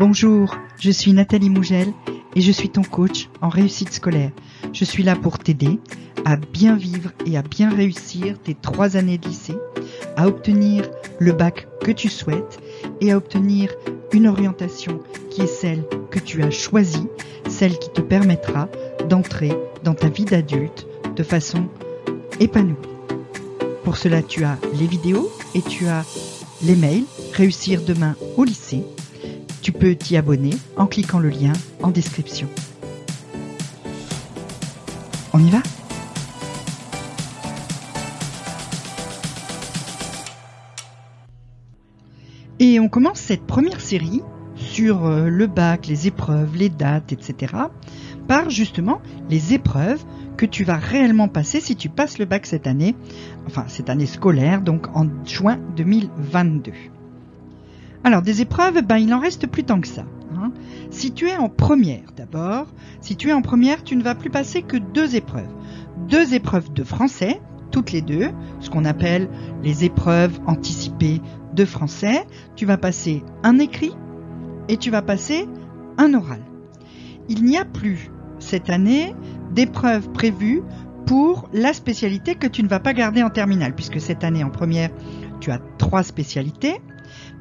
Bonjour, je suis Nathalie Mougel et je suis ton coach en réussite scolaire. Je suis là pour t'aider à bien vivre et à bien réussir tes trois années de lycée, à obtenir le bac que tu souhaites et à obtenir une orientation qui est celle que tu as choisie, celle qui te permettra d'entrer dans ta vie d'adulte de façon épanouie. Pour cela, tu as les vidéos et tu as les mails Réussir demain au lycée. Tu peux t'y abonner en cliquant le lien en description. On y va? Et on commence cette première série sur euh, le bac, les épreuves, les dates, etc. par justement les épreuves que tu vas réellement passer si tu passes le bac cette année, enfin cette année scolaire, donc en juin 2022. Alors des épreuves, ben il en reste plus tant que ça. Hein. Si tu es en première d'abord, si tu es en première, tu ne vas plus passer que deux épreuves. Deux épreuves de français, toutes les deux, ce qu'on appelle les épreuves anticipées de français. Tu vas passer un écrit et tu vas passer un oral. Il n'y a plus cette année d'épreuves prévues pour la spécialité que tu ne vas pas garder en terminale, puisque cette année en première, tu as trois spécialités,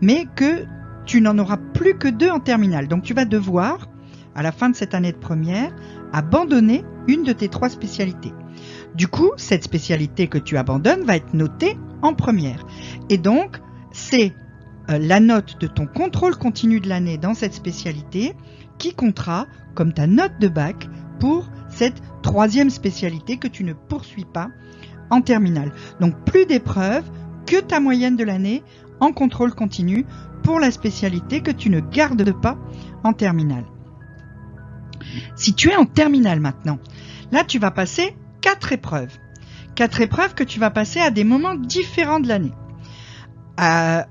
mais que tu n'en auras plus que deux en terminale. Donc tu vas devoir, à la fin de cette année de première, abandonner une de tes trois spécialités. Du coup, cette spécialité que tu abandonnes va être notée en première. Et donc, c'est euh, la note de ton contrôle continu de l'année dans cette spécialité qui comptera comme ta note de bac pour cette troisième spécialité que tu ne poursuis pas en terminale. Donc plus d'épreuves que ta moyenne de l'année en contrôle continu pour la spécialité que tu ne gardes pas en terminale. Si tu es en terminale maintenant, là tu vas passer quatre épreuves. Quatre épreuves que tu vas passer à des moments différents de l'année.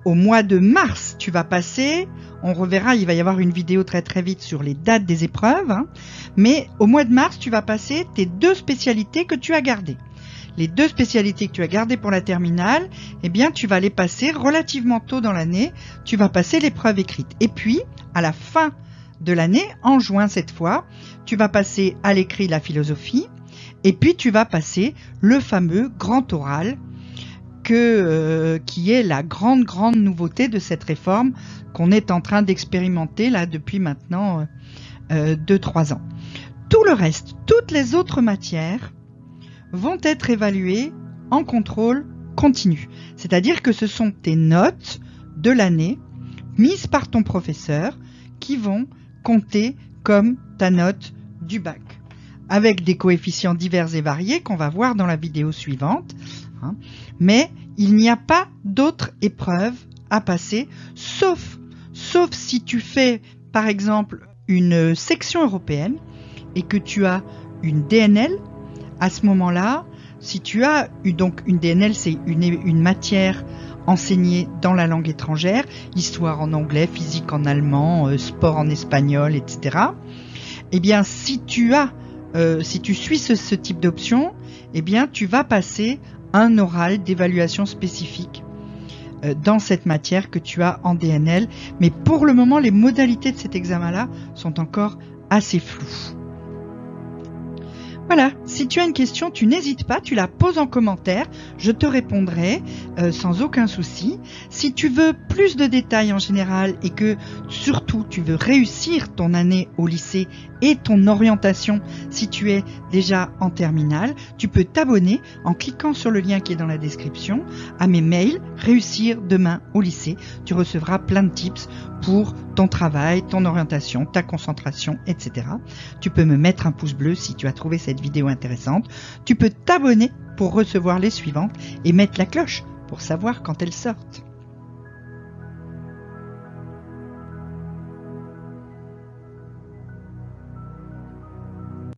au mois de mars, tu vas passer, on reverra, il va y avoir une vidéo très très vite sur les dates des épreuves, hein. mais au mois de mars, tu vas passer tes deux spécialités que tu as gardées. Les deux spécialités que tu as gardées pour la terminale, eh bien, tu vas les passer relativement tôt dans l'année. Tu vas passer l'épreuve écrite. Et puis, à la fin de l'année, en juin cette fois, tu vas passer à l'écrit la philosophie, et puis tu vas passer le fameux grand oral euh, qui est la grande grande nouveauté de cette réforme qu'on est en train d'expérimenter là depuis maintenant 2-3 euh, euh, ans. Tout le reste, toutes les autres matières vont être évaluées en contrôle continu. C'est-à-dire que ce sont tes notes de l'année mises par ton professeur qui vont compter comme ta note du bac avec des coefficients divers et variés qu'on va voir dans la vidéo suivante. Hein. Mais il n'y a pas d'autres épreuves à passer, sauf, sauf si tu fais, par exemple, une section européenne et que tu as une DNL. À ce moment-là, si tu as eu donc une DNL, c'est une, une matière enseignée dans la langue étrangère, histoire en anglais, physique en allemand, euh, sport en espagnol, etc. Eh bien, si tu as euh, si tu suis ce, type d'option, eh bien, tu vas passer un oral d'évaluation spécifique euh, dans cette matière que tu as en DNL. Mais pour le moment, les modalités de cet examen-là sont encore assez floues. Voilà, si tu as une question, tu n'hésites pas, tu la poses en commentaire, je te répondrai euh, sans aucun souci. Si tu veux plus de détails en général et que surtout tu veux réussir ton année au lycée et ton orientation si tu es déjà en terminale, tu peux t'abonner en cliquant sur le lien qui est dans la description à mes mails Réussir demain au lycée. Tu recevras plein de tips pour ton travail, ton orientation, ta concentration, etc. Tu peux me mettre un pouce bleu si tu as trouvé cette vidéo intéressante. Tu peux t'abonner pour recevoir les suivantes et mettre la cloche pour savoir quand elles sortent.